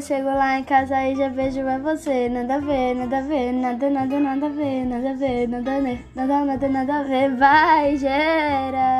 chego lá em casa e já vejo é você. Nada a ver, nada a ver, nada, nada, nada a ver, nada a ver, nada, nada, nada, nada a ver. Vai, gera.